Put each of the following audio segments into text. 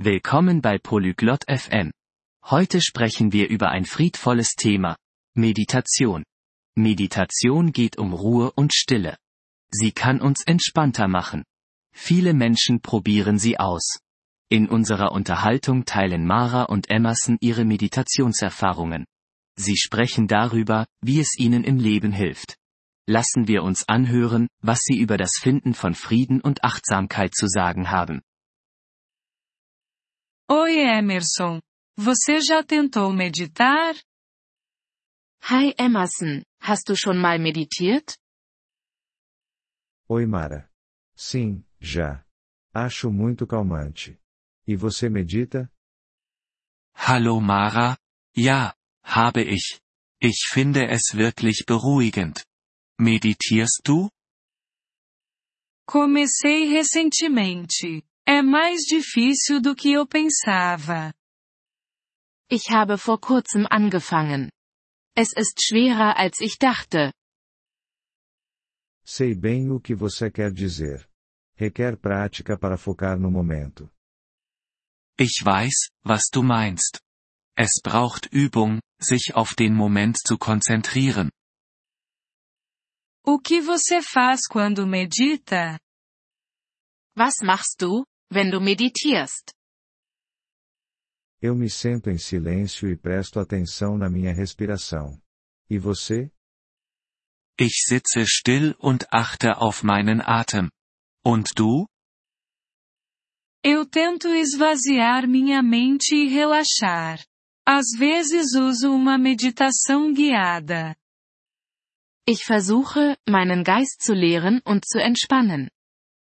Willkommen bei Polyglot FM. Heute sprechen wir über ein friedvolles Thema. Meditation. Meditation geht um Ruhe und Stille. Sie kann uns entspannter machen. Viele Menschen probieren sie aus. In unserer Unterhaltung teilen Mara und Emerson ihre Meditationserfahrungen. Sie sprechen darüber, wie es ihnen im Leben hilft. Lassen wir uns anhören, was sie über das Finden von Frieden und Achtsamkeit zu sagen haben. Oi Emerson. Você já tentou meditar? Hi Emerson, hast du schon mal meditiert? Oi Mara. Sim, já. Acho muito calmante. E você medita? Hallo Mara. Ja, habe ich. Ich finde es wirklich beruhigend. Meditierst du? Comecei recentemente. É mais difícil do que eu pensava. Ich habe vor kurzem angefangen. Es ist schwerer als ich dachte. Sei bem o que você quer dizer. Requer prática para focar no momento. Ich weiß, was du meinst. Es braucht Übung, sich auf den Moment zu konzentrieren. O que você faz quando medita? Was machst du, wenn du meditierst? Eu me sento em silêncio e presto atenção na minha respiração. E você? Ich sitze still und achte auf meinen Atem. Und du? Eu tento esvaziar minha mente e relaxar. Às vezes uso uma meditação guiada. Ich versuche, meinen Geist zu leeren und zu entspannen.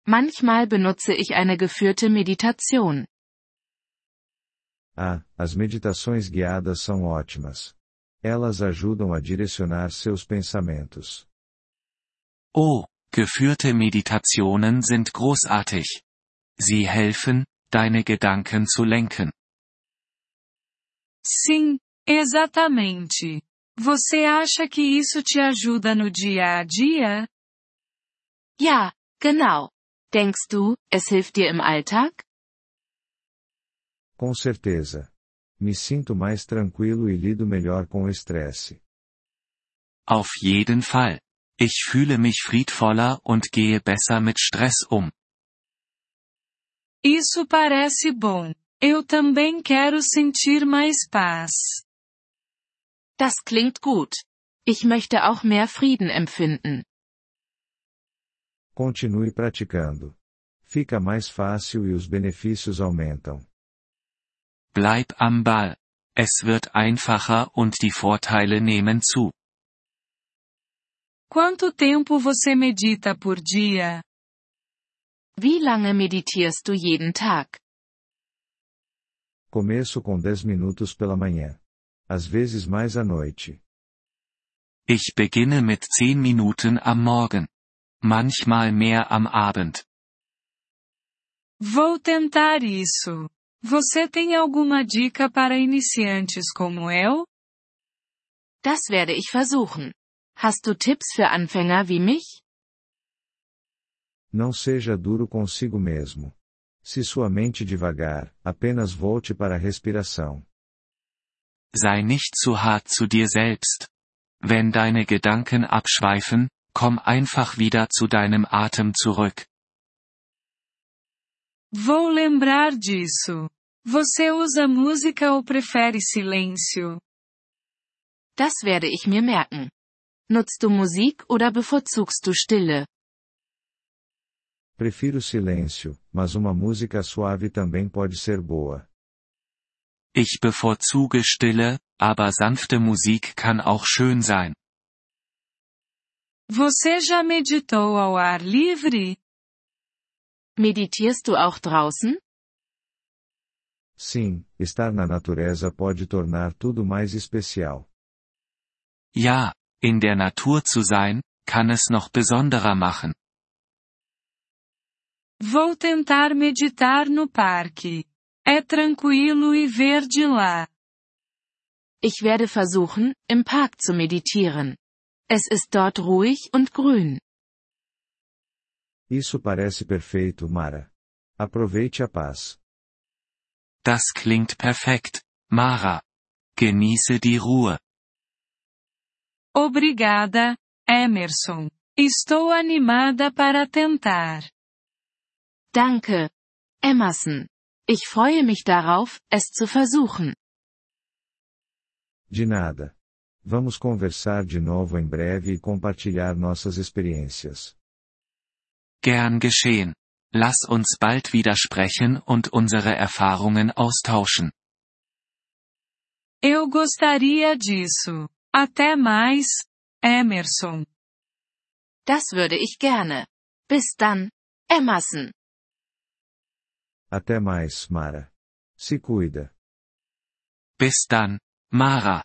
Manchmal benutze ich eine geführte Meditation. Ah, as meditações guiadas são ótimas. Elas ajudam a direcionar seus pensamentos. Oh, geführte Meditationen sind großartig. Sie helfen, deine Gedanken zu lenken. Sim, exatamente. Você acha que isso te ajuda no dia a dia? Ja, genau. Denkst du, es hilft dir im Alltag? Com certeza. Me sinto mais tranquilo e lido melhor com o estresse. Auf jeden Fall. Ich fühle mich friedvoller und gehe besser mit Stress um. Isso parece bom. Eu também quero sentir mais paz. Das klingt gut. Ich möchte auch mehr Frieden empfinden. Continue praticando. Fica mais fácil e os benefícios aumentam. Bleib am Ball. Es wird einfacher und die Vorteile nehmen zu. Quanto tempo você medita por dia? Wie lange meditierst du jeden Tag? Começo com 10 minutos pela manhã. Às vezes mais à noite. Ich beginne mit 10 Minuten am Morgen. Manchmal mehr am Abend. Vou tentar isso. Você tem alguma dica para iniciantes como eu? Das werde ich versuchen. Hast du Tipps für Anfänger wie mich? Não seja duro consigo mesmo. Se sua mente devagar, apenas volte para a respiração. Sei nicht zu hart zu dir selbst. Wenn deine Gedanken abschweifen, komm einfach wieder zu deinem Atem zurück. Vou lembrar disso. Você usa música ou prefere silêncio? Das werde ich mir merken. Nutzt du Musik oder bevorzugst du Stille? Prefiro silêncio, mas uma música suave também pode ser boa. Ich bevorzuge Stille, aber sanfte Musik kann auch schön sein. Você já meditou ao ar livre? Meditierst du auch draußen? Sim, estar na natureza pode tornar tudo mais especial. Ja, in der Natur zu sein, kann es noch besonderer machen. Vou tentar meditar no parque. É tranquilo e verde lá. Ich werde versuchen, im Park zu meditieren. Es ist dort ruhig und grün. Isso parece perfeito, Mara. Aproveite a paz. Das klingt perfekt, Mara. Genieße die Ruhe. Obrigada, Emerson. Estou animada para tentar. Danke, Emerson. Ich freue mich darauf, es zu versuchen. De nada. Vamos conversar de novo em breve e compartilhar nossas experiências. Gern geschehen. Lass uns bald wieder sprechen und unsere Erfahrungen austauschen. Eu gostaria disso. Até mais, Emerson. Das würde ich gerne. Bis dann, Emerson. Até mais, Mara. Se cuida. Bis dann, Mara.